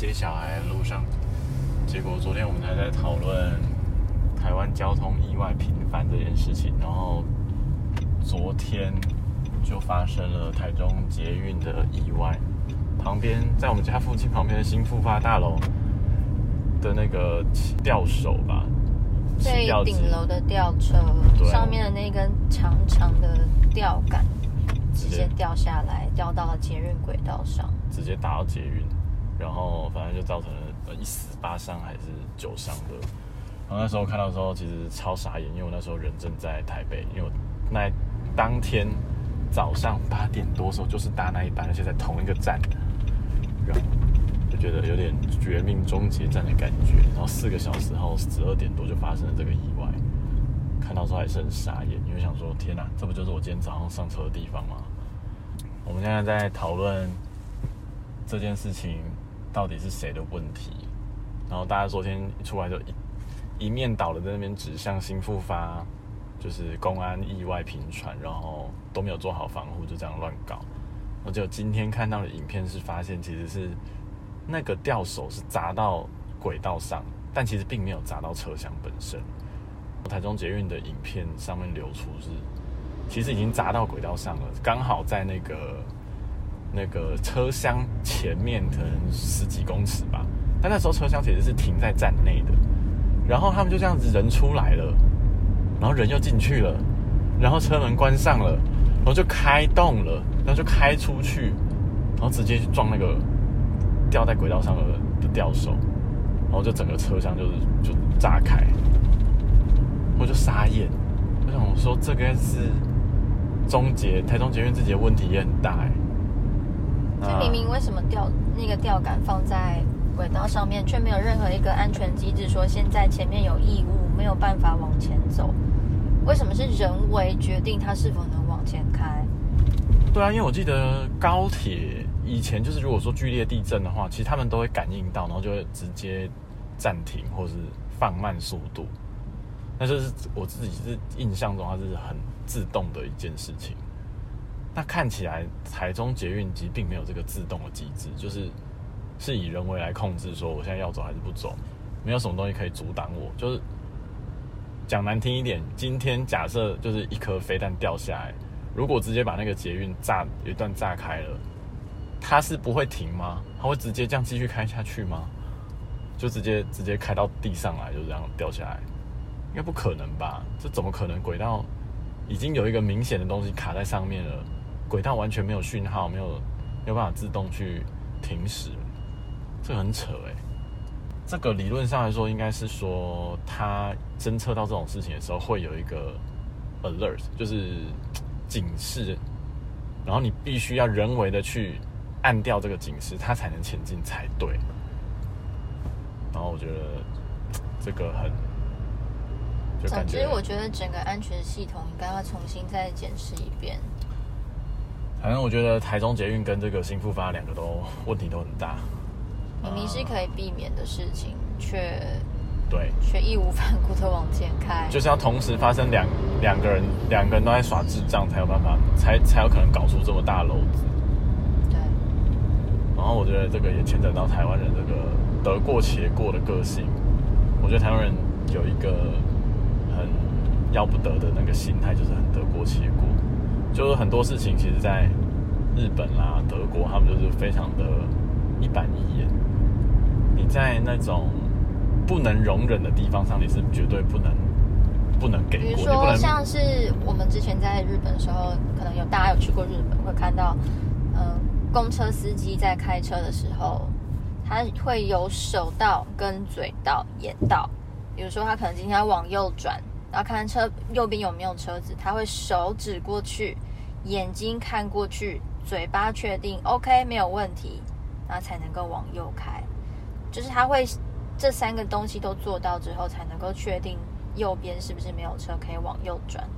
接小孩的路上，结果昨天我们还在讨论台湾交通意外频繁这件事情，然后昨天就发生了台中捷运的意外，旁边在我们家附近旁边的新复发大楼的那个吊手吧，最顶楼的吊车上面的那根长长的吊杆直接。掉下来，掉到了捷运轨道上。直接打到捷运，然后反正就造成了一死八伤还是九伤的。然后那时候看到的时候，其实超傻眼，因为我那时候人正在台北，因为我那当天早上八点多的时候就是搭那一班，而且在同一个站，然后就觉得有点绝命终结站的感觉。然后四个小时后十二点多就发生了这个意外，看到之后还是很傻眼，因为想说天哪，这不就是我今天早上上车的地方吗？我们现在在讨论这件事情到底是谁的问题，然后大家昨天一出来就一一面倒的在那边指向新复发，就是公安意外频传，然后都没有做好防护，就这样乱搞。我就今天看到的影片是发现其实是那个吊手是砸到轨道上，但其实并没有砸到车厢本身。台中捷运的影片上面流出是，其实已经砸到轨道上了，刚好在那个那个车厢前面可能十几公尺吧，但那时候车厢其实是停在站内的，然后他们就这样子人出来了，然后人又进去了，然后车门关上了，然后就开动了，然后就开出去，然后直接去撞那个吊在轨道上的的吊手，然后就整个车厢就是就炸开，我就傻眼，我想我说这个是终结台中捷运自己的问题也很大哎、这明明为什么吊那个吊杆放在轨道上面，却没有任何一个安全机制说现在前面有异物，没有办法往前走？为什么是人为决定它是否能往前开？对啊，因为我记得高铁以前就是如果说剧烈地震的话，其实他们都会感应到，然后就会直接暂停或是放慢速度。那就是我自己是印象中它是很自动的一件事情。那看起来台中捷运机并没有这个自动的机制，就是是以人为来控制，说我现在要走还是不走，没有什么东西可以阻挡我。就是讲难听一点，今天假设就是一颗飞弹掉下来，如果直接把那个捷运炸有一段炸开了，它是不会停吗？它会直接这样继续开下去吗？就直接直接开到地上来，就这样掉下来？应该不可能吧？这怎么可能？轨道已经有一个明显的东西卡在上面了，轨道完全没有讯号，没有没有办法自动去停驶，这很扯哎、这个理论上来说，应该是说它侦测到这种事情的时候，会有一个 alert，就是警示，然后你必须要人为的去按掉这个警示，它才能前进才对。然后我觉得这个很，总之，我觉得整个安全系统应该要重新再检视一遍。反正我觉得台中捷运跟这个新复发两个都问题都很大。明明是可以避免的事情，却对，却义无反顾的往前开。就是要同时发生两两个人，两个人都在耍智障，才有办法，才才有可能搞出这么大的篓子。对，然后我觉得这个也牵扯到台湾人这个得过且过的个性。我觉得台湾人有一个很要不得的那个心态，就是很得过且过。就是很多事情，其实在日本啦、德国，他们就是非常的一板一眼。你在那种不能容忍的地方上，你是绝对不能不能给，比如说像是我们之前在日本的时候，可能有大家有去过日本，会看到，嗯、公车司机在开车的时候，他会有手道跟嘴道、眼道。比如说他可能今天要往右转，然后看车右边有没有车子，他会手指过去，眼睛看过去，嘴巴确定 OK 没有问题，然后才能够往右开。就是他会这三个东西都做到之后，才能够确定右边是不是没有车可以往右转。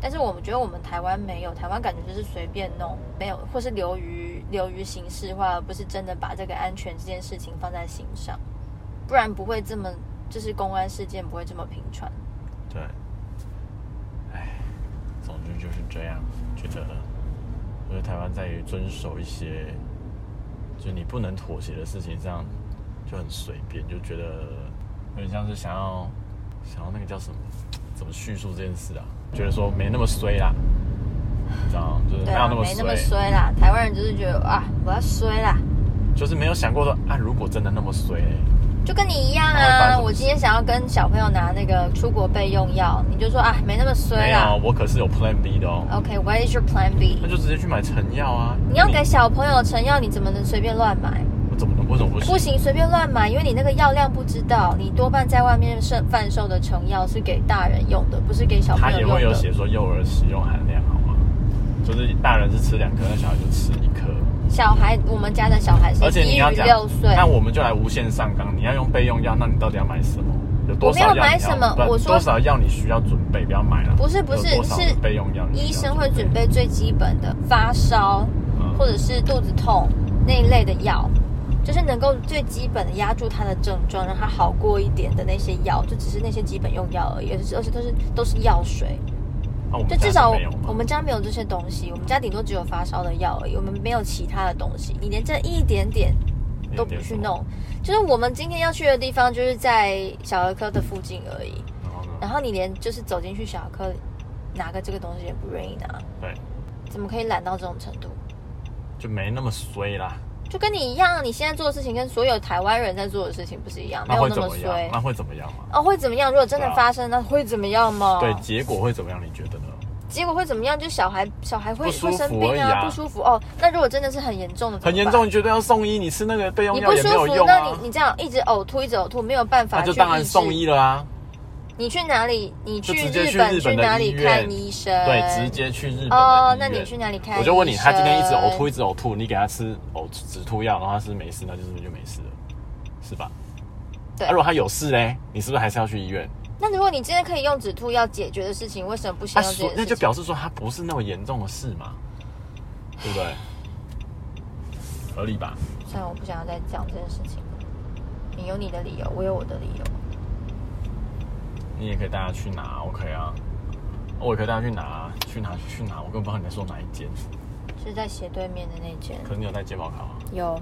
但是我们觉得我们台湾没有，台湾感觉就是随便弄，没有或是流于流于形式化，而不是真的把这个安全这件事情放在心上，不然不会这么就是公安事件不会这么频传。对，唉，总之就是这样。觉得，我觉得台湾在于遵守一些，就你不能妥协的事情上，就很随便，就觉得有点像是想要想要那个叫什么，怎么叙述这件事啊？觉得说没那么衰啦，你知道吗？就是没有那么没那么衰，衰啦。台湾人就是觉得啊，我要衰啦，就是没有想过说啊，如果真的那么衰、就跟你一样啊。我今天想要跟小朋友拿那个出国备用药，你就说啊，没那么衰没有，。我可是有 Plan B 的哦，OK，What、is your Plan B？那就直接去买成药啊。你要给小朋友成药，你怎么能随便乱买？我怎么能为什么不行？不行，随便乱买，因为你那个药量不知道。你多半在外面售贩售的成药是给大人用的，不是给小朋他也友用的。会有写说幼儿使用含量，好吗？就是大人是吃两颗，那小孩就吃一颗。小孩，我们家的小孩是而且你低于要讲六岁，，那我们就来无限上纲。你要用备用药，那你到底要买什么？有多少药我没有买你要什么不然我说多少药你需要准备，不要买了。不是不是有多少是备用药，医生会准备最基本的发烧嗯或者是肚子痛那一类的药，就是能够最基本的压住他的症状，让他好过一点的那些药，就只是那些基本用药而已，而且而且都是都是药水。就至少我们家没有这些东西，我们家顶多只有发烧的药而已，我们没有其他的东西。你连这一点点都不去弄，就是我们今天要去的地方，就是在小儿科的附近而已。然后呢？然后你连就是走进去小儿科拿个这个东西也不愿意拿，对，怎么可以懒到这种程度？就没那么衰啦。就跟你一样，你现在做的事情跟所有台湾人在做的事情不是一样，没有那么衰？那会怎么样吗？哦，会怎么样？如果真的发生，那会怎么样吗？对，结果会怎么样？你觉得呢？结果会怎么样？就小孩小孩会不舒服会生病啊不舒服哦。那如果真的是很严重的，很严重，你觉得要送医？你吃那个备用你不舒药也没有服，那用啊你。你这样一直呕吐，一直呕吐，没有办法那就当然送医了啊！你去哪里？你去日本日本的哪里看医生？对，直接去日本的哦，那你去哪里看？我就问你，他今天一直呕吐，一直呕吐，你给他吃呕止吐药，然后他是没事，那就是不是就没事了，是吧？对啊、如果他有事嘞，你是不是还是要去医院？那如果你今天可以用止吐药解决的事情，为什么不他说先用这件事情？那就表示说他不是那么严重的事嘛，对不对？合理吧？算了，我不想要再讲这件事情了。你有你的理由，我有我的理由。你也可以带他去拿，OK 啊？我也可以带他去拿，去拿去拿，我根本不知道你在说哪一间。是在斜对面的那间。可是你有带健保卡吗？有，